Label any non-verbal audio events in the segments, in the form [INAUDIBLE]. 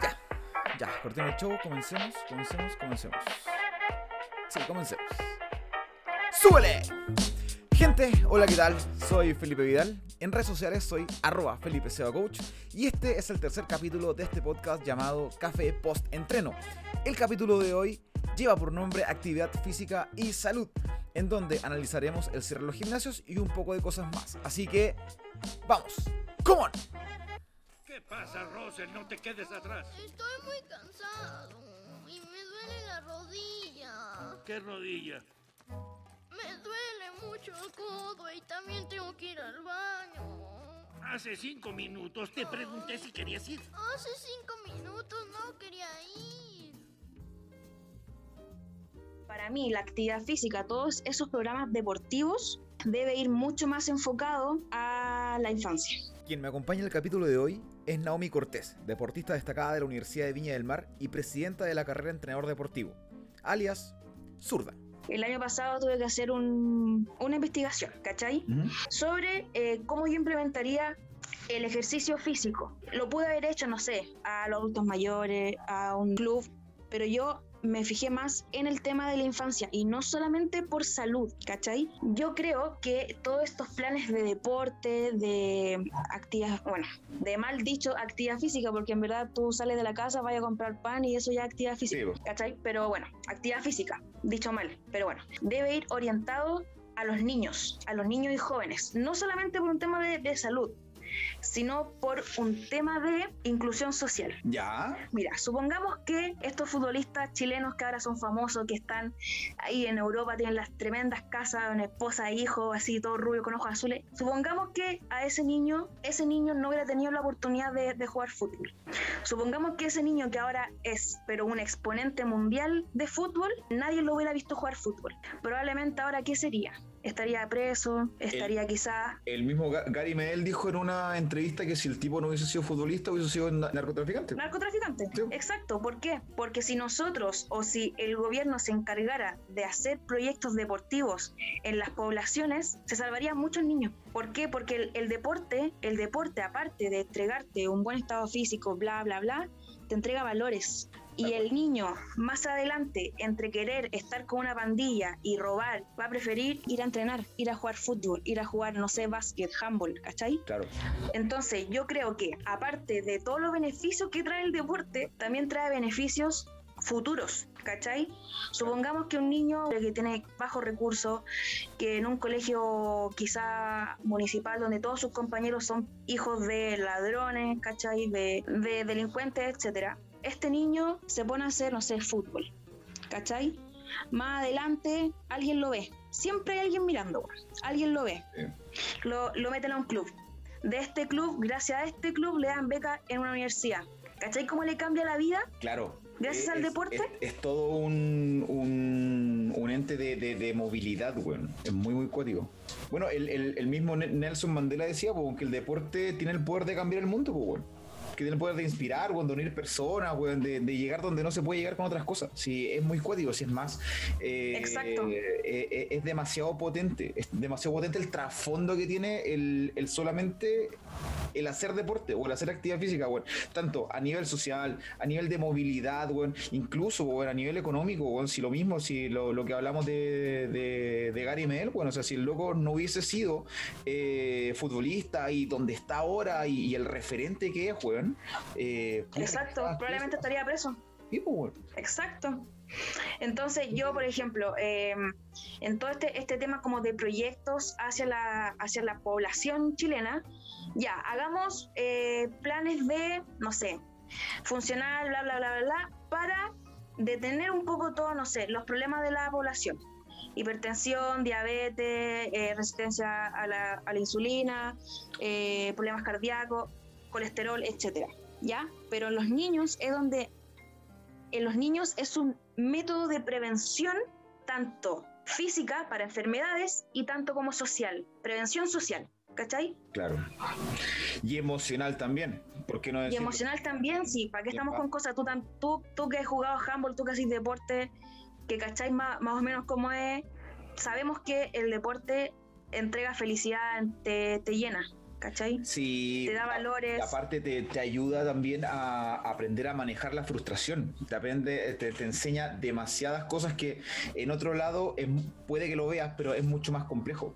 Ya, ya, cortemos el show, comencemos, comencemos, comencemos. Sí, comencemos. ¡Súbele! Gente, hola, ¿qué tal? Soy Felipe Vidal. En redes sociales soy arroba Felipe Seba Coach. Y este es el tercer capítulo de este podcast llamado Café Post Entreno. El capítulo de hoy lleva por nombre Actividad Física y Salud, en donde analizaremos el cierre de los gimnasios y un poco de cosas más. Así que, vamos, ¡come on! ¿Qué pasa, Rosel? No te quedes atrás. Estoy muy cansado y me duele la rodilla. ¿Qué rodilla? Me duele mucho el codo y también tengo que ir al baño. Hace cinco minutos te pregunté si querías ir. Hace cinco minutos no quería ir. Para mí, la actividad física, todos esos programas deportivos, debe ir mucho más enfocado a la infancia. Quien me acompaña en el capítulo de hoy es Naomi Cortés, deportista destacada de la Universidad de Viña del Mar y presidenta de la carrera entrenador deportivo, alias Zurda. El año pasado tuve que hacer un- una investigación, ¿cachai? Sobre eh, cómo yo implementaría el ejercicio físico. Lo pude haber hecho, no sé, a los adultos mayores, a un club, pero yo me fijé más en el tema de la infancia y no solamente por salud, ¿cachai? Yo creo que todos estos planes de deporte, de actividad, bueno, de mal dicho actividad física, porque en verdad tú sales de la casa, vas a comprar pan y eso ya es actividad física, po. ¿cachai? Pero bueno, actividad física, dicho mal, pero bueno, debe ir orientado a los niños, a los niños y jóvenes, no solamente por un tema de, de salud, sino por un tema de inclusión social. ¿Ya? Mira, supongamos que estos futbolistas chilenos que ahora son famosos, que están ahí en Europa, tienen las tremendas casas, una esposa e hijo, así todo rubio con ojos azules. Supongamos que a ese niño, ese niño no hubiera tenido la oportunidad de, de jugar fútbol. Supongamos que ese niño que ahora es, pero un exponente mundial de fútbol, nadie lo hubiera visto jugar fútbol. Probablemente ahora, ¿qué sería? Estaría preso, estaría quizás El mismo Ga- Gary Medel dijo en una entrevista que si el tipo no hubiese sido futbolista, hubiese sido na- narcotraficante. Narcotraficante. Sí. Exacto. ¿Por qué? Porque si nosotros o si el gobierno se encargara de hacer proyectos deportivos en las poblaciones, se salvarían muchos niños. ¿Por qué? Porque el, el deporte, el deporte, aparte de entregarte un buen estado físico, bla, bla, bla, te entrega valores. Y el niño, más adelante, entre querer estar con una pandilla y robar, va a preferir ir a entrenar, ir a jugar fútbol, ir a jugar, no sé, básquet, handball, ¿cachai? Claro. Entonces, yo creo que aparte de todos los beneficios que trae el deporte, también trae beneficios futuros, ¿cachai? Supongamos que un niño que tiene bajos recursos, que en un colegio quizá municipal donde todos sus compañeros son hijos de ladrones, ¿cachai? De, de delincuentes, etcétera. Este niño se pone a hacer, no sé, fútbol, ¿cachai? Más adelante alguien lo ve. Siempre hay alguien mirando, alguien lo ve. Sí. Lo, lo meten a un club. De este club, gracias a este club, le dan beca en una universidad. ¿Cachai cómo le cambia la vida? Claro. Gracias Eh, al deporte. Es, es todo un, un, un ente de, de- de movilidad, weón. Es muy, muy cuático. Bueno, el, el- el mismo Ne- Nelson Mandela decía, po, que el deporte tiene el poder de cambiar el mundo, weón. Que tiene el poder de inspirar, weón, de unir personas, weón, de, de llegar donde no se puede llegar con otras cosas. Sí, es muy cuático, si es más. eh, Exacto. eh, eh, es demasiado potente. Es demasiado potente el trasfondo que tiene el, el solamente el hacer deporte o el hacer actividad física. Tanto a nivel social, a nivel de movilidad, weón. Incluso, a nivel económico, weón. Si lo mismo, si lo, lo que hablamos de, de, de Gary Medel, bueno, o sea, si el loco no hubiese sido eh, futbolista y donde está ahora y, y el referente que es, weón. eh, Exacto, probablemente preso. estaría preso. Sí, pues. Exacto. Entonces yo, por ejemplo, eh, en todo este, este tema como de proyectos hacia la, hacia la población chilena, ya, hagamos eh, planes de, no sé, funcional, bla, bla, bla, bla, bla, para detener un poco todo, no sé, los problemas de la población. Hipertensión, diabetes, eh, resistencia a la, a la insulina, eh, problemas cardíacos, colesterol, etcétera. ¿Ya? Pero en los niños es donde en los niños es un método de prevención tanto física para enfermedades y tanto como social, prevención social, ¿cachai? Claro. Y emocional también. ¿Por qué no Y decirlo? emocional también, sí, ¿para qué Y estamos con cosas? Tú, tan- tú, tú que has jugado handball, tú que haces deporte, que cacháis más, más o menos cómo es, sabemos que el deporte entrega felicidad, te, te llena, ¿cachai? Sí, Te da valores. y aparte te, te ayuda también a aprender a manejar la frustración. Te aprende, te, te enseña demasiadas cosas que en otro lado es- puede que lo veas, pero es mucho más complejo.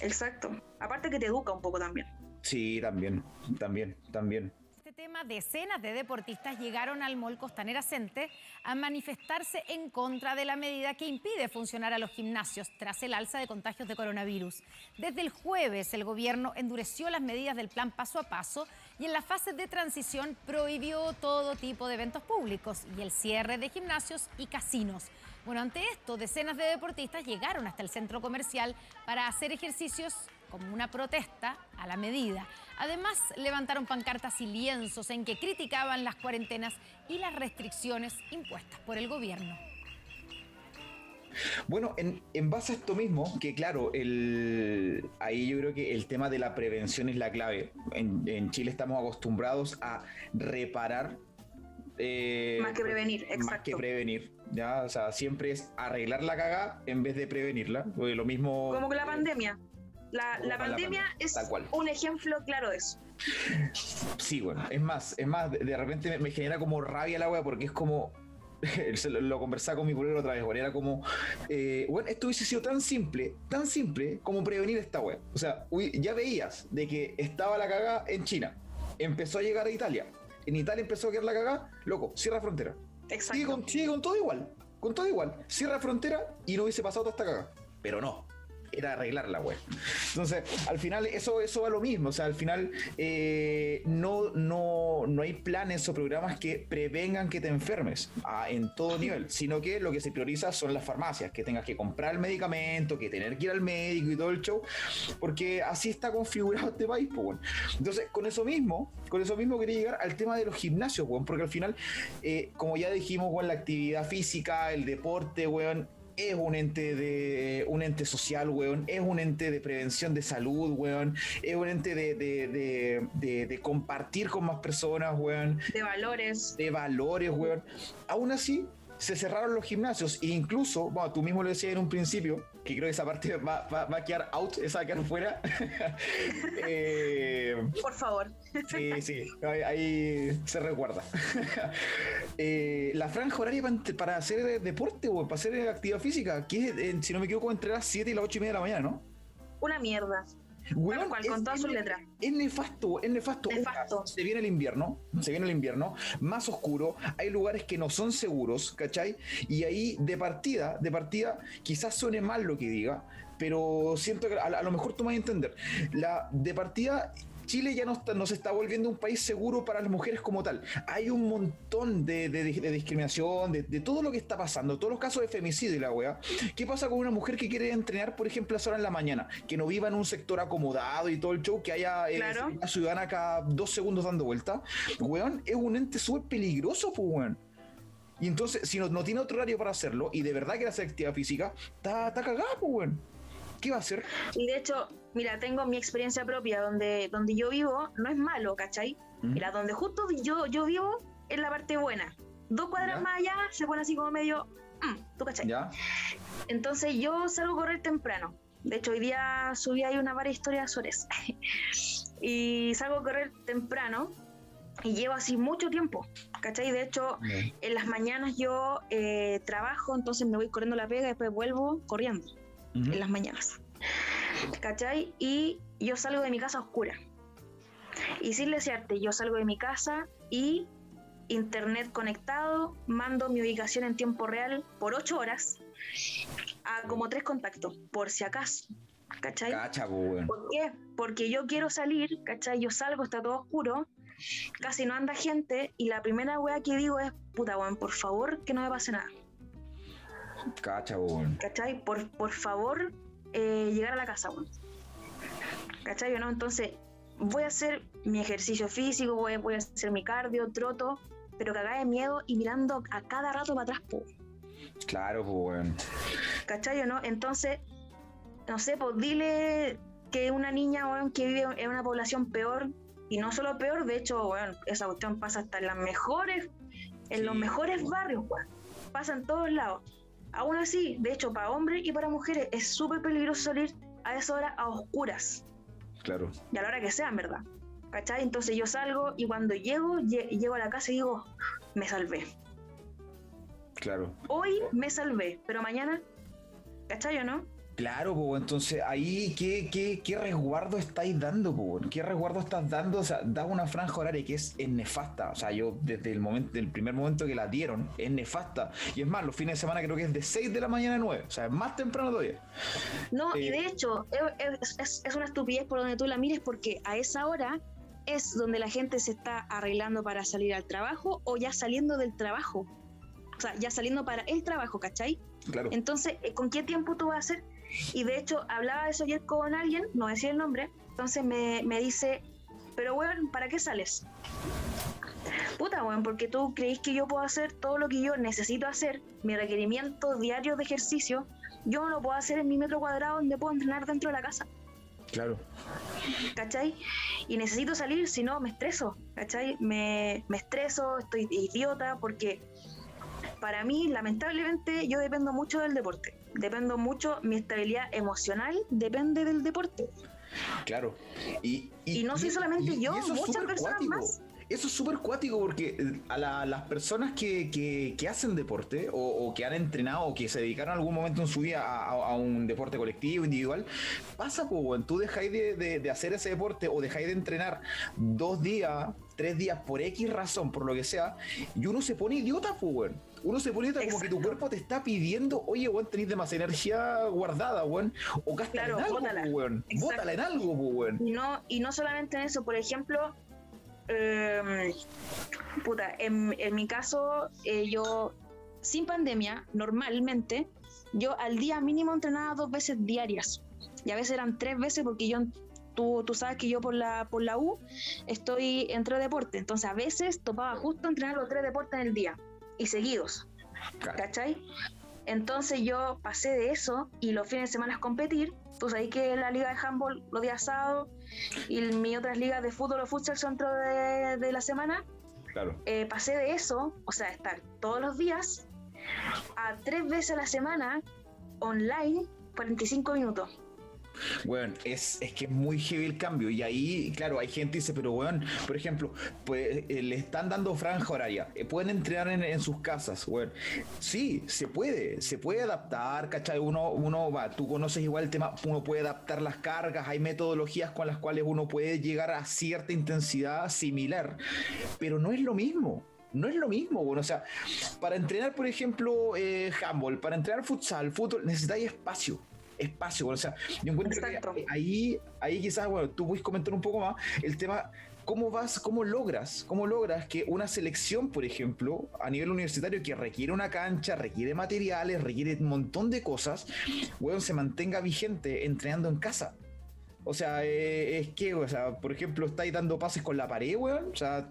Exacto. Aparte que te educa un poco también. Sí, también, también, también. Este tema, decenas de deportistas llegaron al Mall Costanera Center a manifestarse en contra de la medida que impide funcionar a los gimnasios tras el alza de contagios de coronavirus. Desde el jueves, el gobierno endureció las medidas del plan paso a paso y en la fase de transición prohibió todo tipo de eventos públicos y el cierre de gimnasios y casinos. Bueno, ante esto, decenas de deportistas llegaron hasta el centro comercial para hacer ejercicios como una protesta a la medida. Además, levantaron pancartas y lienzos en que criticaban las cuarentenas y las restricciones impuestas por el gobierno. Bueno, en, en base a esto mismo, que claro, el, ahí yo creo que el tema de la prevención es la clave. En, en Chile estamos acostumbrados a reparar. eh, Más que prevenir, Más exacto. que prevenir, ¿ya? O sea, siempre es arreglar la caga en vez de prevenirla. Porque lo mismo. Como que la pandemia. La, la con la pandemia es cual. un ejemplo claro de eso. Sí, bueno, es más, es más, de, de repente me, me genera como rabia la wea porque es como. [LAUGHS] lo, conversaba con mi pueblo otra vez, weón, era como, eh, bueno, esto hubiese sido tan simple, tan simple como prevenir esta wea. O sea, ya veías de que estaba la cagada en China, empezó a llegar a Italia, en Italia empezó a quedar la cagada, loco, cierra frontera. Exacto. Sigue con, sigue con todo igual, con todo igual, cierra frontera y no hubiese pasado toda esta cagada. Pero no, era arreglar la web. Entonces, al final, eso, eso va lo mismo. O sea, al final, eh, no, no, no hay planes o programas que prevengan que te enfermes ah, en todo nivel, sino que lo que se prioriza son las farmacias, que tengas que comprar el medicamento, que tener que ir al médico y todo el show, porque así está configurado este país, pues. Entonces, con eso mismo, con eso mismo quería llegar al tema de los gimnasios, weón, porque al final, eh, como ya dijimos, weón, la actividad física, el deporte, weón, es un ente de un ente social, weón, es un ente de prevención de salud, weón, es un ente de, de, de- de- de compartir con más personas, weón, De valores. de valores, weón. Aún así, se cerraron los gimnasios e incluso, bueno, tú mismo lo decías en un principio, que creo que esa parte va, va- va a quedar out, esa va a quedar fuera. [LAUGHS] Eh, Por favor. Sí, sí, ahí, ahí se recuerda. [LAUGHS] Eh, la franja horaria para, hacer deporte o para hacer actividad física, que es, si no me equivoco, entre las 7 y las 8 y media de la mañana, ¿no? Una mierda. Weón, cual, con todas sus letras. Es nefasto, es nefasto. Nefasto. Una, Se viene el invierno, se viene el invierno, más oscuro, hay lugares que no son seguros, ¿cachai? Y ahí de partida, de partida, quizás suene mal lo que diga, pero siento que a, a lo mejor tú me vas a entender. La, de partida, Chile ya no, está, no se está volviendo un país seguro para las mujeres como tal. Hay un montón de, de- de discriminación, de, de todo lo que está pasando, todos los casos de femicidio y la weá. ¿Qué pasa con una mujer que quiere entrenar, por ejemplo, a esa hora en la mañana? Que no viva en un sector acomodado y todo el show, que haya eh, Claro. una ciudadana cada dos segundos dando vuelta. Weón, es un ente súper peligroso, pues, weón. Y entonces, si no, no tiene otro horario para hacerlo y de verdad quiere hacer actividad física, está, está cagada, pues, weón. ¿Qué va a hacer? Y de hecho, mira, tengo mi experiencia propia donde, donde yo vivo, no es malo, ¿cachai? Mm. Mira, donde justo yo, yo vivo es la parte buena. Dos cuadras Ya. más allá se pone así como medio. mm, ¿Tú cachai? ¿Ya? Entonces yo salgo a correr temprano. De hecho, hoy día subí ahí una varias historias eso. [LAUGHS] y salgo a correr temprano y llevo así mucho tiempo. ¿Cachai? De hecho, en las mañanas yo eh, trabajo, entonces me voy corriendo la pega y después vuelvo corriendo Ujú. en las mañanas. ¿Cachai? Y yo salgo de mi casa oscura. Y sin desearte, yo salgo de mi casa y internet conectado, mando mi ubicación en tiempo real por 8 horas a como tres contactos, por si acaso. ¿Cachai? Cacha. ¿Por qué? Porque yo quiero salir, ¿cachai? Yo salgo, está todo oscuro, casi no anda gente, y la primera wea que digo es, puta weón, por favor, que no me pase nada. Cacha, weón. ¿cachai? Por, por favor, eh, llegar a la casa, weón. ¿cachai o no? Entonces, voy a hacer mi ejercicio físico, voy, voy a hacer mi cardio, troto, pero cagada de miedo y mirando a cada rato para atrás, po, Claro, pues, weón. ¿cachai o no? Entonces, no sé, pues dile que una niña, weón, que vive en una población peor, y no solo peor, de hecho, weón, esa cuestión pasa hasta en las mejores, en los mejores barrios, weón. Pasa en todos lados. Aún así, de hecho, para hombres y para mujeres es súper peligroso salir a esa hora a oscuras. Claro. y a la hora que sea, en verdad. ¿Cachai? Entonces yo salgo y cuando llego, lle- llego a la casa y digo, me salvé. Claro. Hoy me salvé, pero mañana, ¿cachai o no? Claro, pues entonces ahí, ¿qué, qué, qué resguardo estáis dando, weón? ¿Qué resguardo estás dando? O sea, da una franja horaria que es, es nefasta. O sea, yo desde el momento, del primer momento que la dieron, es nefasta. Y es más, los fines de semana creo que es de 6 de la mañana a 9. O sea, es más temprano todavía. No, y Eh. de hecho, es, es- es- es una estupidez por donde tú la mires porque a esa hora es donde la gente se está arreglando para salir al trabajo o ya saliendo del trabajo. O sea, ya saliendo para el trabajo, ¿cachai? Claro. Entonces, eh, ¿con qué tiempo tú vas a hacer? Y de hecho, hablaba de eso ayer con alguien, no voy a decir el nombre, entonces me, me dice, pero weón, ¿para qué sales? Puta, weón, porque tú creís que yo puedo hacer todo lo que yo necesito hacer, mi requerimiento diario de ejercicio, yo no lo puedo hacer en mi metro cuadrado donde puedo entrenar dentro de la casa, Claro. ¿cachai? Y necesito salir, si no me estreso, ¿cachai? Me, me estreso, estoy idiota, porque para mí, lamentablemente, yo dependo mucho del deporte. Dependo mucho, mi estabilidad emocional depende del deporte. Claro. Y, Y no soy solamente yo, muchas personas cuático. más. Eso es súper cuático porque eh, a la- las personas que, que- que hacen deporte o, o que han entrenado o que se dedicaron en algún momento en su vida a, a- a un deporte colectivo, individual, pasa, pues. Tú dejáis de, de- de hacer ese deporte o dejáis de entrenar dos días, tres días por X razón, por lo que sea, y uno se pone idiota, pues. Uno se pone como que tu cuerpo te está pidiendo, oye, weón, tenés demasiada energía guardada, weón. O gástala Claro, en algo, bótala. weón. Exacto. Bótala en algo, weón. Y no, y no solamente en eso, por ejemplo, em, puta, en, en mi caso, eh, yo, sin pandemia, normalmente, yo al día mínimo entrenaba dos veces diarias. Y a veces eran tres veces porque yo, tú, tú sabes que yo por la, por la U estoy entre deporte. Entonces a veces topaba justo entrenar los tres deportes en el día y seguidos. Claro. ¿cachai? Entonces yo pasé de eso y los fines de semana competir. Tú sabes que la liga de handball los días sábados y mis otras ligas de fútbol o futsal son dentro de, de la semana. Claro. Eh, pasé de eso, o sea, estar todos los días, a tres veces a la semana online, 45 minutos. Weón, es, es que es muy heavy el cambio. Y ahí, claro, hay gente que dice, pero weón, por ejemplo, pues eh, le están dando franja horaria. eh, pueden entrenar en, sus casas, weón. Sí, se puede, se puede adaptar, ¿cachai? Uno, uno va, tú conoces igual el tema, uno puede adaptar las cargas, hay metodologías con las cuales uno puede llegar a cierta intensidad similar, pero no es lo mismo. No es lo mismo, bueno, o sea, para entrenar, por ejemplo, eh, handball, para entrenar futsal, fútbol, necesitáis espacio espacio. O sea, yo encuentro Exacto. que ahí, ahí quizás, bueno, tú puedes comentar un poco más el tema. ¿Cómo vas, cómo logras, cómo logras que una selección, por ejemplo, a nivel universitario que requiere una cancha, requiere materiales, requiere un montón de cosas, weón, se mantenga vigente entrenando en casa? O sea, eh, es que, o sea, por ejemplo, estáis dando pases con la pared, weón. O sea,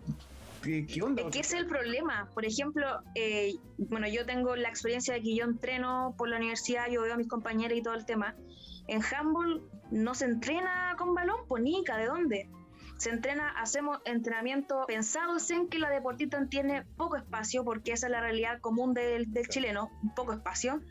¿qué, qué onda? Es que es el problema. Por ejemplo, eh, bueno, yo tengo la experiencia de que yo entreno por la universidad, yo veo a mis compañeros y todo el tema. En handball no se entrena con balón, pues nica, ¿de dónde? Se entrena, hacemos entrenamiento pensados en que la deportista tiene poco espacio, porque esa es la realidad común del, del chileno, poco espacio.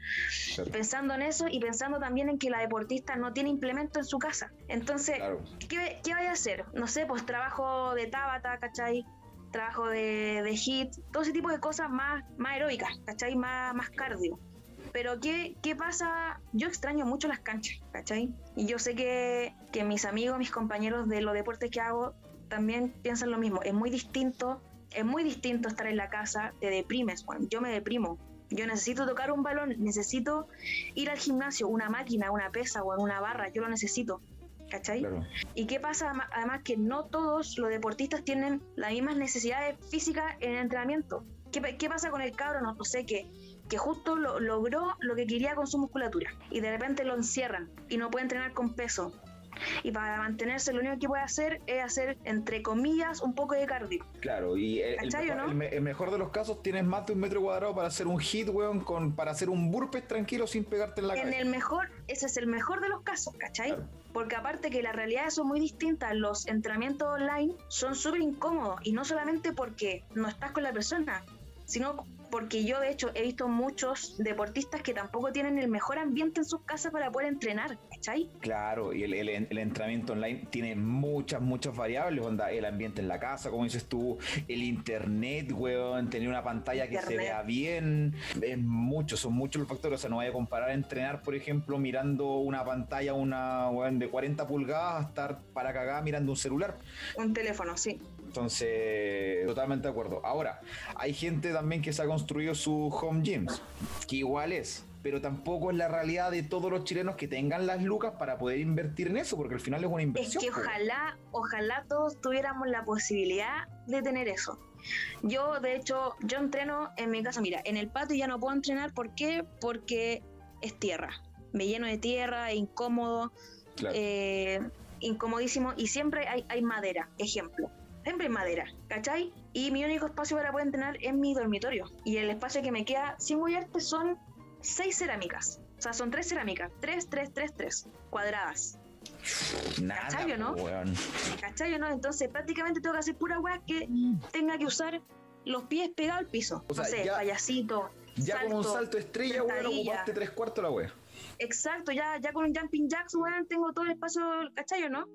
Claro. Pensando en eso y pensando también en que la deportista no tiene implemento en su casa. Entonces, Claro. ¿qué, qué vaya a hacer? No sé, pues trabajo de Tabata, ¿cachai? Trabajo de, de hit, todo ese tipo de cosas más, más aeróbicas, ¿cachai? Más, más cardio. Pero ¿qué, ¿qué pasa? Yo extraño mucho las canchas, ¿cachai? Y yo sé que, que mis amigos, mis compañeros de los deportes que hago también piensan lo mismo. Es muy distinto, es muy distinto estar en la casa, te deprimes, Juan. Yo me deprimo. Yo necesito tocar un balón, necesito ir al gimnasio, una máquina, una pesa o una barra, yo lo necesito. ¿Cachai? Claro. ¿Y qué pasa? Además que no todos los deportistas tienen las mismas necesidades físicas en el entrenamiento. ¿Qué, qué pasa con el cabro? No, no sé, que, que justo lo- logró lo que quería con su musculatura y de repente lo encierran y no puede entrenar con peso. Y para mantenerse lo único que puede hacer es hacer, entre comillas, un poco de cardio. Claro, y el, el el me- el mejor de los casos tienes más de un metro cuadrado para hacer un hit, weón, con, para hacer un burpee tranquilo sin pegarte en la En cabeza. el mejor, ese es el mejor de los casos, ¿cachai? Claro. Porque aparte que las realidades son muy distintas, los entrenamientos online son súper incómodos y no solamente porque no estás con la persona, sino porque yo de hecho he visto muchos deportistas que tampoco tienen el mejor ambiente en sus casas para poder entrenar, ¿cachai? Claro, y el, el- el entrenamiento online tiene muchas, muchas variables, onda, el ambiente en la casa, como dices tú, el internet, weón, tener una pantalla que se vea bien, es mucho, son muchos los factores, o sea, no vaya a comparar entrenar, por ejemplo, mirando una pantalla, una weón, de 40 pulgadas, a estar para cagar mirando un celular. Un teléfono, sí. Entonces, totalmente de acuerdo. Ahora, hay gente también que se ha construido sus home gyms, que igual es, pero tampoco es la realidad de todos los chilenos que tengan las lucas para poder invertir en eso, porque al final es una Es inversión. que po. ojalá, ojalá todos tuviéramos la posibilidad de tener eso. Yo, de hecho, yo entreno en mi casa. Mira, en el patio ya no puedo entrenar. ¿Por qué? Porque es tierra. Me lleno de tierra, es incómodo, Claro. eh, incomodísimo. Y siempre hay, hay madera, ejemplo. Siempre hay madera, ¿cachai? Y mi único espacio para poder entrenar es mi dormitorio. Y el espacio que me queda sin mollarte son seis cerámicas. O sea, son tres cerámicas. Tres, tres, tres, tres. Cuadradas. Nada, ¿cachai o no? weón. ¿Cachai o no? Entonces prácticamente tengo que hacer pura weá que tenga que usar los pies pegados al piso. O sea, no sé, ya- payasito. Ya como un salto estrella, weón, ocupaste tres cuartos la wea. Exacto, ya, ya con un jumping jacks, weón, tengo todo el espacio, ¿cachai no?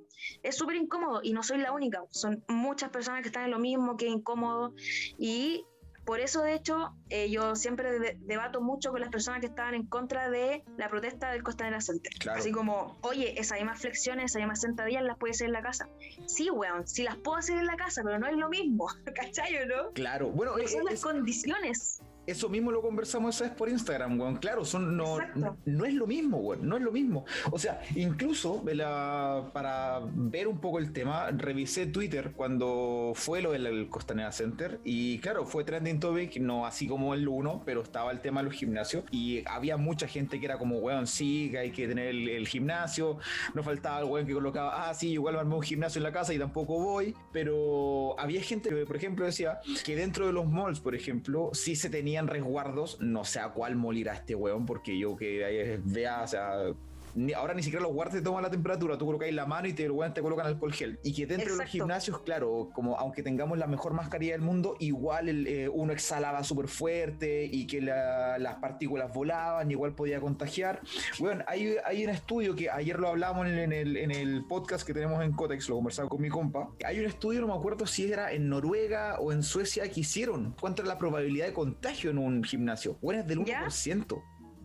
Es súper incómodo y no soy la única. Son muchas personas que están en lo mismo, que es incómodo. Y por eso, de hecho, eh, yo siempre de- debato mucho con las personas que estaban en contra de la protesta del Costanera Center. Claro. Así como, oye, esas mismas flexiones, esas mismas sentadillas las puedes hacer en la casa. Sí, weón, sí las puedo hacer en la casa, pero no es lo mismo, [LAUGHS] ¿cachai o no? Claro, bueno, No eh, son las es- condiciones. Eso mismo lo conversamos esa vez por Instagram, weón. Claro, son, no, no es lo mismo, weón, no es lo mismo. O sea, incluso la- para ver un poco el tema, revisé Twitter cuando fue lo del el Costanera Center y claro, fue trending topic, no así como el 1, pero estaba el tema de los gimnasios y había mucha gente que era como, weón, sí, que hay que tener el, el gimnasio, no faltaba el weón que colocaba, ah, sí, igual me armé un gimnasio en la casa y tampoco voy, pero había gente que, por ejemplo, decía que dentro de los malls, por ejemplo, sí se resguardos, no sé a cuál mall irá este weón, porque yo que vea, o sea... ni- ahora ni siquiera los guardias te toman la temperatura, tú colocáis la mano y te, te colocan alcohol gel. Y que dentro de los gimnasios, claro, como aunque tengamos la mejor mascarilla del mundo, igual el, eh, uno exhalaba súper fuerte y que la- las partículas volaban, igual podía contagiar. Bueno, hay, hay un estudio que ayer lo hablamos en el, en el podcast que tenemos en Cotex, lo conversaba con mi compa. Hay un estudio, no me acuerdo si era en Noruega o en Suecia, que hicieron cuánto era la probabilidad de contagio en un gimnasio. Bueno, es del ¿Ya?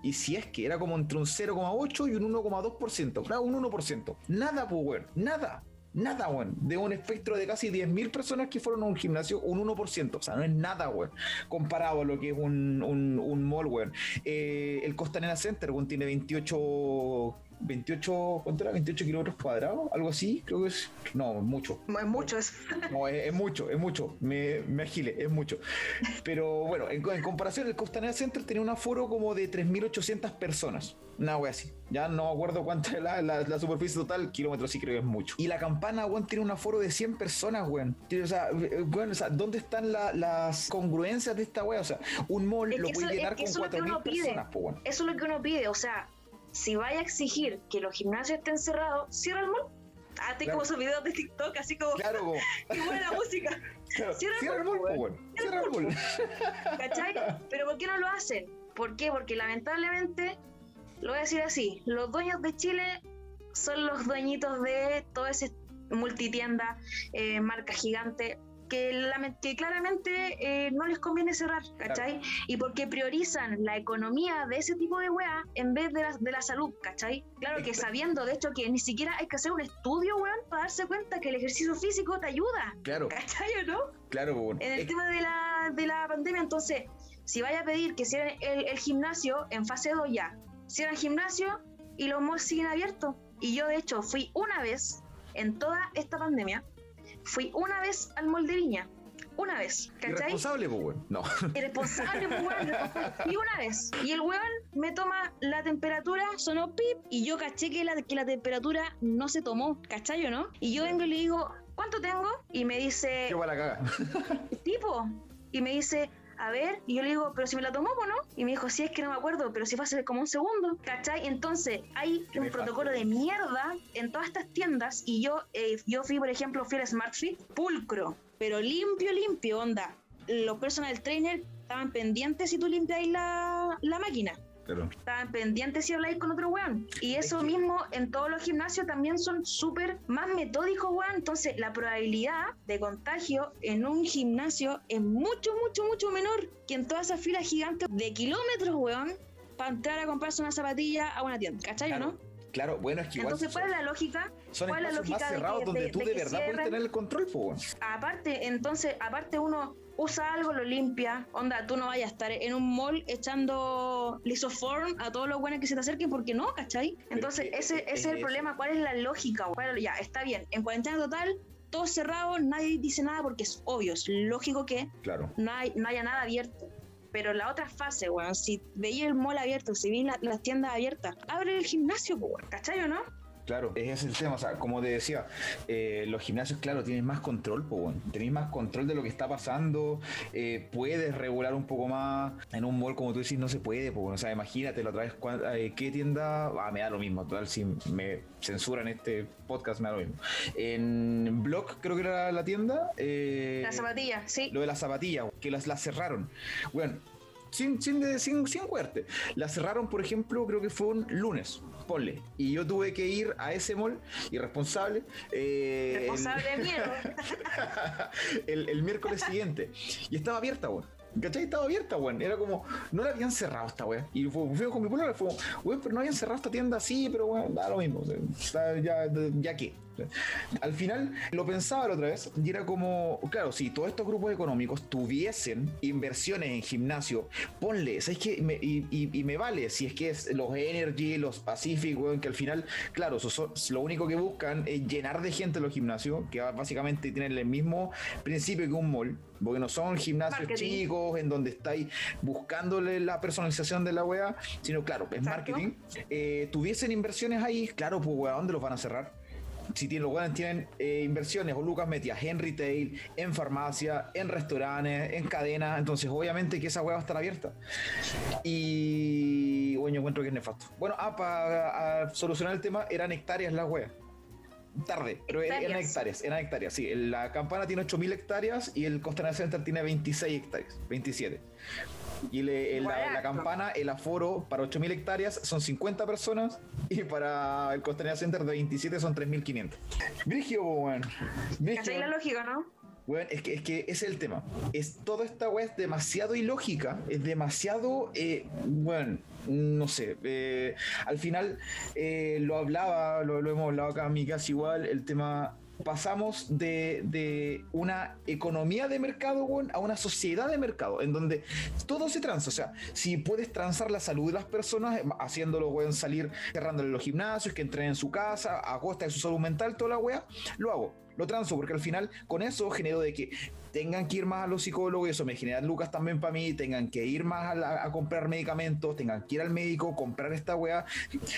1%. Y si es que era como entre un 0,8 y un 1,2%. Claro, un 1%. Nada, pues, weón. Nada. Nada, weón. De un espectro de casi 10.000 personas que fueron a un gimnasio, un 1%. O sea, no es nada, weón. Comparado a lo que es un, un, un mall, weón. Eh, el Costanera Center, weón, tiene 28... 28, ¿cuánto era? 28 kilómetros cuadrados, algo así, creo que es. No, mucho. Es mucho eso. No, es, es mucho, es mucho. Me, me agile, es mucho. Pero bueno, en, en comparación, el Costanera Center tenía un aforo como de 3.800 personas. Una wea así. Ya no me acuerdo cuánta es la, la, la superficie total, kilómetros sí creo que es mucho. Y la campana, weón, tiene un aforo de 100 personas, weón. O sea, weón, o sea, ¿dónde están la- las congruencias de esta wea? O sea, un mall Es lo puede llenar es con eso es lo que 4.000 uno pide. personas, pues, weón. Eso es lo que uno pide. O sea, si vaya a exigir que los gimnasios estén cerrados, cierra el mall. Ah, tengo Claro. esos videos de TikTok así como Claro, como. [LAUGHS] que buena la música. [LAUGHS] Claro, Cierra el cierra el mall, mall, weón. Cierra el mall. [LAUGHS] ¿Cachai? Pero ¿por qué no lo hacen? ¿Por qué? Porque lamentablemente, lo voy a decir así, los dueños de Chile son los dueñitos de todo ese multitienda, eh, marca gigante, que, que claramente eh, no les conviene cerrar, ¿cachai? Y porque priorizan la economía de ese tipo de weá en vez de la, de la salud, ¿cachai? Claro que sabiendo, de hecho, que ni siquiera hay que hacer un estudio, weón, para darse cuenta que el ejercicio físico te ayuda, Claro, ¿cachai o no? claro, pues, weón. en el tema de la, de la pandemia, entonces, si vaya a pedir que cierren el, el gimnasio en fase 2 ya, cierran el gimnasio y los malls siguen abiertos. Y yo, de hecho, fui una vez en toda esta pandemia, fui una vez al mall de Viña. Una vez, ¿cachai? Irresponsable, pues, weón. No. [LAUGHS] Irresponsable, pues, weón. Fui una vez. Y el weón me toma la temperatura, sonó pip, y yo caché que la, que la temperatura no se tomó, ¿cachai o no? Y yo vengo y le digo, ¿cuánto tengo? Y me dice, Qué mala caga. [LAUGHS] tipo. Y me dice, a ver, y yo le digo, pero si me la tomó o no. Y me dijo, sí, es que no me acuerdo, pero si fue hace como un segundo, ¿cachai? Entonces, hay un protocolo de mierda en todas estas tiendas. Y yo, eh, yo fui, por ejemplo, fui al Smart Fit, pulcro, pero limpio, limpio, onda. Los personal trainer estaban pendientes si tú limpiáis la, la máquina. Claro. Estaban pendientes si habláis con otro weón. Y eso mismo en todos los gimnasios también son súper más metódicos, weón. Entonces la probabilidad de contagio en un gimnasio es mucho, mucho, mucho menor que en todas esas filas gigantes de kilómetros, weón, para entrar a comprarse una zapatilla a una tienda. ¿Cachai o no? Claro, bueno, es que igual Entonces, ¿cuál es la lógica? son ¿Cuál es la espacios más lógica de que- donde de- tú de de que verdad puedes cierran? tener el control, po, weón. Aparte, entonces, aparte uno usa algo, lo limpia. Onda, tú no vayas a estar en un mall echando lisoform a todos los buenos que se te acerquen porque no, ¿cachai? Entonces, ese, es- ese es el problema. ¿Cuál es la lógica? ¿Cuál- ya, está bien. En cuarentena total, todo cerrado, nadie dice nada porque es obvio, es lógico que Claro. no, hay, no haya nada abierto. Pero la otra fase, weón, si veis el mall abierto, si veis la- las tiendas abiertas, abre el gimnasio, weón, ¿cachai o no? Claro, ese es el tema. O sea, como te decía, eh, los gimnasios, claro, tienen más control, po, weón. tenéis más control de lo que está pasando. eh, puedes regular un poco más. En un mall, como tú decís, no se puede. po, weón. o sea, imagínate la otra vez, eh, ¿qué tienda? Ah, me da lo mismo. Total, si me censuran este podcast, me da lo mismo. En Block, creo que era la tienda. eh, La zapatilla, sí. lo de las zapatillas, que las, las cerraron. Bueno, sin, sin, sin, sin cuerte. Las cerraron, por ejemplo, creo que fue un lunes, ponle. Y yo tuve que ir a ese mall, irresponsable. eh, el- Responsable de mierda. [LAUGHS] el, el miércoles siguiente. Y estaba abierta, weón. ¿Cachai? Estaba abierta, weón. Era como, no la habían cerrado esta weón. Y fu- fui con mi pueblo, fue como, weón, pero no habían cerrado esta tienda así, pero weón, da lo mismo. o sea, está- ya, ya qué. Al final lo pensaba la otra vez y era como, claro, si todos estos grupos económicos tuviesen inversiones en gimnasio, ponle, ¿sabes qué? Me- y, y- y me vale si es que es los Energy, los Pacific, weón, que al final, claro, so- so- lo único que buscan es llenar de gente los gimnasios, que básicamente tienen el mismo principio que un mall, porque no son gimnasios Marketing. chicos en donde estáis buscándole la personalización de la weá, sino claro, es Exacto. marketing. Eh, tuviesen inversiones ahí, claro, pues weá, ¿dónde los van a cerrar? Si tienen, los weones tienen eh, inversiones o lucas metidas en retail, en farmacia, en restaurantes, en cadenas, entonces obviamente que esa hueá va a estar abierta. Y bueno, yo encuentro que es nefasto. Bueno, ah, para solucionar el tema, eran hectáreas las weas. Tarde, pero eran Hectáreas. hectáreas, eran hectáreas, sí. La campana tiene 8000 hectáreas y el Costanera Center tiene 26 hectáreas, 27. Y le- la, campana, el aforo para 8000 hectáreas son 50 personas y para el Costanera Center de 27 son 3500. Brigio, weón. ¿Cachai la lógica, no? Weón, es que, es que ese es el tema. Es, toda esta weá es demasiado ilógica, es demasiado, eh, bueno, no sé. eh, al final eh, lo hablaba, lo, lo hemos hablado acá en mi casa igual, el tema. Pasamos de, de una economía de mercado a una sociedad de mercado, en donde todo se transa. O sea, si puedes transar la salud de las personas, eh, haciéndolo, weón, salir, cerrándole los gimnasios, que entren en su casa, a costa de su salud mental, toda la weá, lo hago lo transo, porque al final con eso genero de que tengan que ir más a los psicólogos, eso me genera lucas también para mí, tengan que ir más a, comprar medicamentos, tengan que ir al médico, comprar esta weá,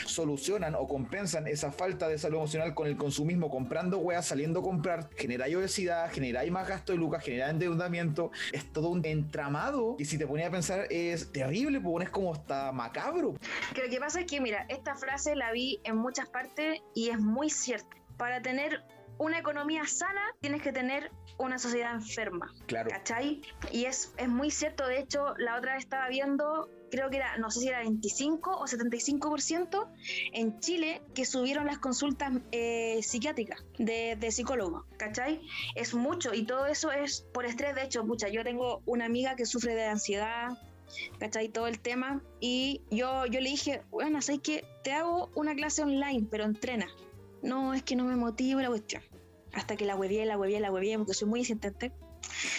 solucionan o compensan esa falta de salud emocional con el consumismo, comprando weá, saliendo a comprar, generáis obesidad, generáis más gasto de lucas, generáis endeudamiento, es todo un entramado que si te ponía a pensar es terrible, pues es como hasta macabro. Que lo que pasa es que, mira, esta frase la vi en muchas partes y es muy cierta. Para tener una economía sana, tienes que tener una sociedad enferma. Claro. ¿Cachai? Y es, es muy cierto. De hecho, la otra vez estaba viendo, creo que era, no sé si era 25 o 75% en Chile que subieron las consultas eh, psiquiátricas de, de psicólogo. ¿Cachai? Es mucho y todo eso es por estrés. De hecho, pucha, yo tengo una amiga que sufre de ansiedad. ¿cachai? Todo el tema. Y yo, yo le dije, bueno, ¿sabes qué? Te hago una clase online, pero entrena. No, es que no me motiva la cuestión. Hasta que la huevié, la huevié, la huevié, porque soy muy insistente.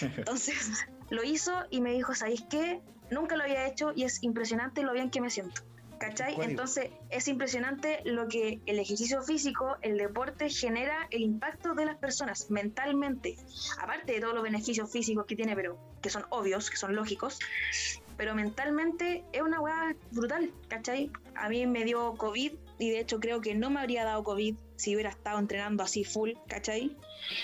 [LAUGHS] Entonces lo hizo y me dijo, ¿sabéis qué? Nunca lo había hecho y es impresionante lo bien que me siento. ¿Cachai? Entonces es impresionante lo que el ejercicio físico, el deporte genera el impacto de las personas mentalmente. Aparte de todos los beneficios físicos que tiene, pero que son obvios, que son lógicos, pero mentalmente es una weá brutal, ¿cachai? A mí me dio COVID y de hecho creo que no me habría dado COVID si hubiera estado entrenando así full, ¿cachai?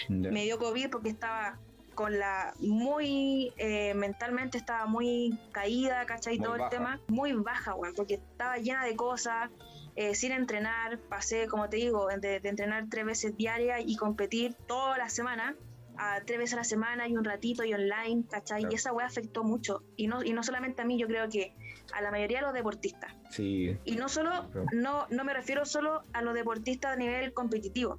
Me dio COVID porque estaba con la muy eh, mentalmente estaba muy caída, ¿cachai? Muy Todo baja. el tema, muy baja, weón, porque estaba llena de cosas, eh, sin entrenar, pasé, como te digo, de, de entrenar tres veces diarias y competir toda la semana, a tres veces a la semana y un ratito y online, ¿cachai? Claro. Y esa weá afectó mucho. Y no, y no solamente a mí, yo creo que a la mayoría de los deportistas. Sí, Y no solo, Claro. no, no me refiero solo a los deportistas a nivel competitivo.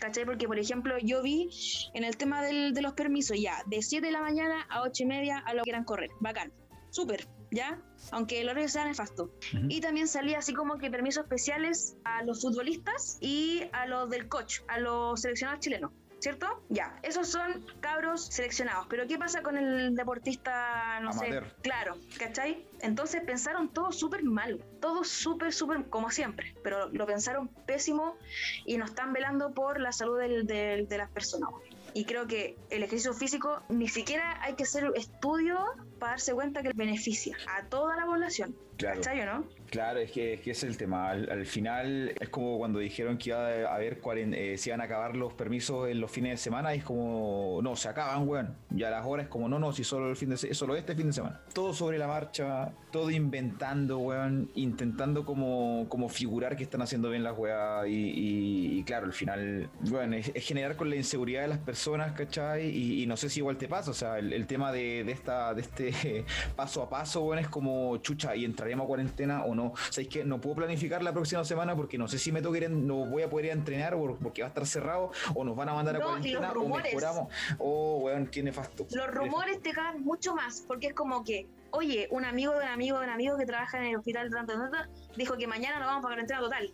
¿Cachai? Porque, por ejemplo, yo vi en el tema del- de los permisos, ya, de 7 de la mañana a 8 y media a lo que quieran correr. Bacán. Súper, ¿ya? Aunque el horario sea nefasto. Ujú. Y también salía así como que permisos especiales a los futbolistas y a los del coach, a los seleccionados chilenos. ¿Cierto? Ya, esos son cabros seleccionados. Pero ¿qué pasa con el deportista, no Amateur. sé? Claro, ¿cachai? Entonces pensaron todo súper mal, todo súper, súper, como siempre, pero lo pensaron pésimo y no están velando por la salud del- del- de las personas. Y creo que el ejercicio físico ni siquiera hay que hacer estudio para darse cuenta que beneficia a toda la población. Claro. ¿Cachai o no? Claro, es que, es que ese es el tema. Al, al final es como cuando dijeron que iba a haber eh, se iban a acabar los permisos en los fines de semana y es como, no, se acaban, weón. Y a las horas es como, no, no, si solo el fin de solo este fin de semana. Todo sobre la marcha, todo inventando, weón, intentando como, como figurar que están haciendo bien las weas y, y- y claro, al final, weón, es, es generar con la inseguridad de las personas, ¿cachai? Y, y no sé si igual te pasa, o sea, el, el tema de, de esta, de este [LAUGHS] paso a paso, weón, es como chucha y entraremos a cuarentena o no. ¿Sabéis que no puedo planificar la próxima semana porque no sé si me toque ir en- no voy a poder ir a entrenar por- porque va a estar cerrado o nos van a mandar a No, cuarentena o mejoramos. Oh, weón, qué nefasto. Los rumores te cagan mucho más, porque es como que, oye, un amigo de un amigo de un amigo que trabaja en el hospital tanto, tanto, dijo que mañana nos vamos para cuarentena total.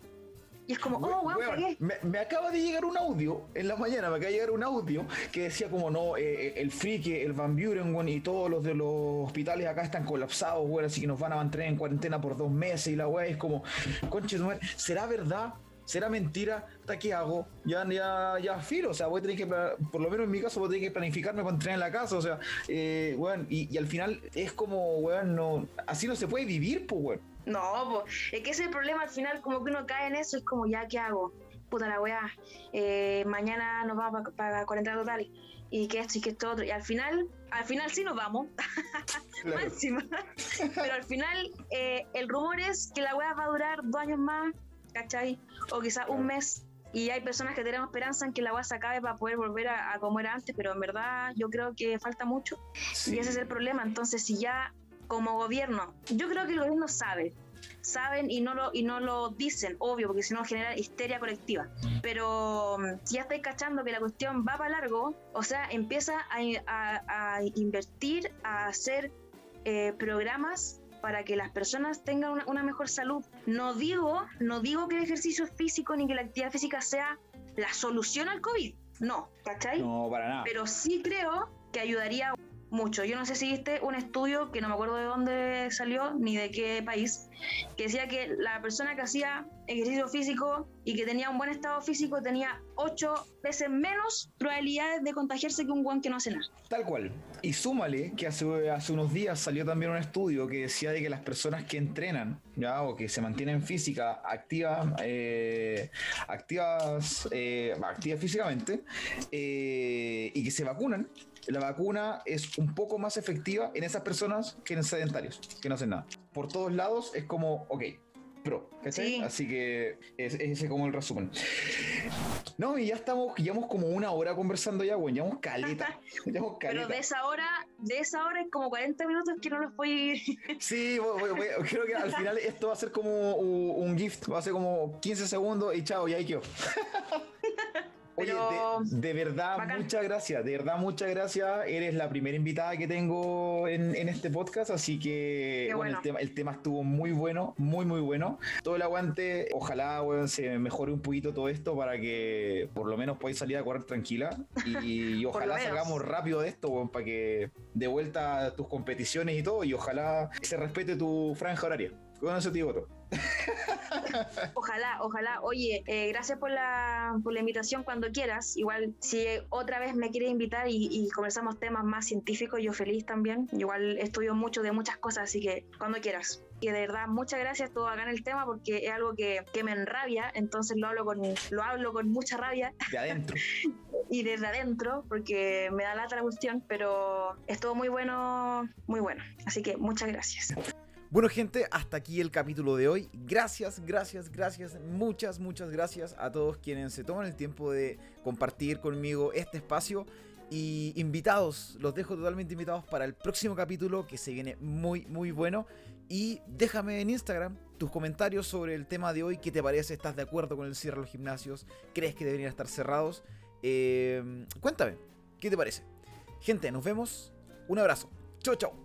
Y es como, oh, weón, Weón, me, me acaba de llegar un audio en la mañana, me acaba de llegar un audio que decía como no, eh, el Friki, el Van Buren, weón, y todos los de los hospitales acá están colapsados, weón, así que nos van a mantener en cuarentena por dos meses y la weá es como, conche, ¿será verdad? ¿Será mentira? ¿Hasta qué hago? Ya, ya, ya, filo, o sea, voy a tener que, por lo menos en mi caso, voy a tener que planificarme para entrenar en la casa, o sea, eh, weón, y, y al final es como, weón, no, así no se puede vivir, pues, weón. No, po, es que ese es el problema al final, como que uno cae en eso, es como, ya, ¿qué hago? Puta la weá, eh, mañana nos vamos para cuarentena total. Y que esto y que esto otro. Y al final, al final sí nos vamos, [LAUGHS] Claro. Pero al final, eh, el rumor es que la weá va a durar dos años más, ¿cachai? O quizás un mes. Y hay personas que tenemos esperanza en que la weá se acabe para poder volver a, a como era antes, pero en verdad yo creo que falta mucho. Sí. Y ese es el problema. Entonces, si ya como gobierno, yo creo que el gobierno sabe, saben y no lo, y no lo dicen, obvio, porque si no genera histeria colectiva. Pero mm, si ya estáis cachando que la cuestión va para largo, o sea, empieza a, a- a invertir, a hacer eh, programas para que las personas tengan una, una mejor salud. No digo, no digo que el ejercicio físico ni que la actividad física sea la solución al COVID. No, ¿cachai? No, para nada. pero sí creo que ayudaría mucho. Yo no sé si viste un estudio que no me acuerdo de dónde salió ni de qué país, que decía que la persona que hacía ejercicio físico y que tenía un buen estado físico tenía ocho veces menos probabilidades de contagiarse que un guan que no hace nada. Tal cual. Y súmale que hace, unos días salió también un estudio que decía de que las personas que entrenan, ya, o que se mantienen física, activas, eh, activas, eh, activas físicamente, eh, y que se vacunan, la vacuna es un poco más efectiva en esas personas que en sedentarios, que no hacen nada. Por todos lados es como, ok, pro, ¿cachai? Sí. Así que es, es ese como el resumen. No, y ya estamos, llevamos como una hora conversando ya, bueno, llevamos caleta. [LAUGHS] llevamos caleta. Pero de esa hora, de esa hora es como 40 minutos que no los voy [LAUGHS] Sí, voy- voy- voy- creo que al final esto va a ser como un gift, va a ser como 15 segundos y chao, y ahí quedó. [LAUGHS] Oye, de, de verdad, Bacán. muchas gracias, de verdad, muchas gracias. Eres la primera invitada que tengo en, en este podcast, así que bueno, bueno. el, tema, el tema estuvo muy bueno, muy, muy bueno. Todo el aguante, ojalá weón, se mejore un poquito todo esto para que por lo menos podáis salir a correr tranquila y, [LAUGHS] ojalá salgamos rápido de esto, para que de vuelta tus competiciones y todo, y ojalá se respete tu franja horaria. Con eso te digo todo. [LAUGHS] Ojalá, ojalá. Oye, eh, gracias por la, por la invitación cuando quieras. Igual, si otra vez me quieres invitar y, y conversamos temas más científicos, yo feliz también. Igual estudio mucho de muchas cosas, así que cuando quieras. Y de verdad, muchas gracias todo acá en el tema porque es algo que, que me enrabia, entonces lo hablo, con, lo hablo con mucha rabia De adentro. [LAUGHS] y desde adentro porque me da lata la cuestión, pero estuvo muy bueno, muy bueno. Así que muchas gracias. Bueno, gente, hasta aquí el capítulo de hoy. Gracias, gracias, gracias, muchas, muchas gracias a todos quienes se toman el tiempo de compartir conmigo este espacio. Y invitados, los dejo totalmente invitados para el próximo capítulo que se viene muy, muy bueno. Y déjame en Instagram tus comentarios sobre el tema de hoy. ¿Qué te parece? ¿Estás de acuerdo con el cierre de los gimnasios? ¿Crees que deberían estar cerrados? Eh, cuéntame, ¿qué te parece? Gente, nos vemos. Un abrazo. Chau, chau.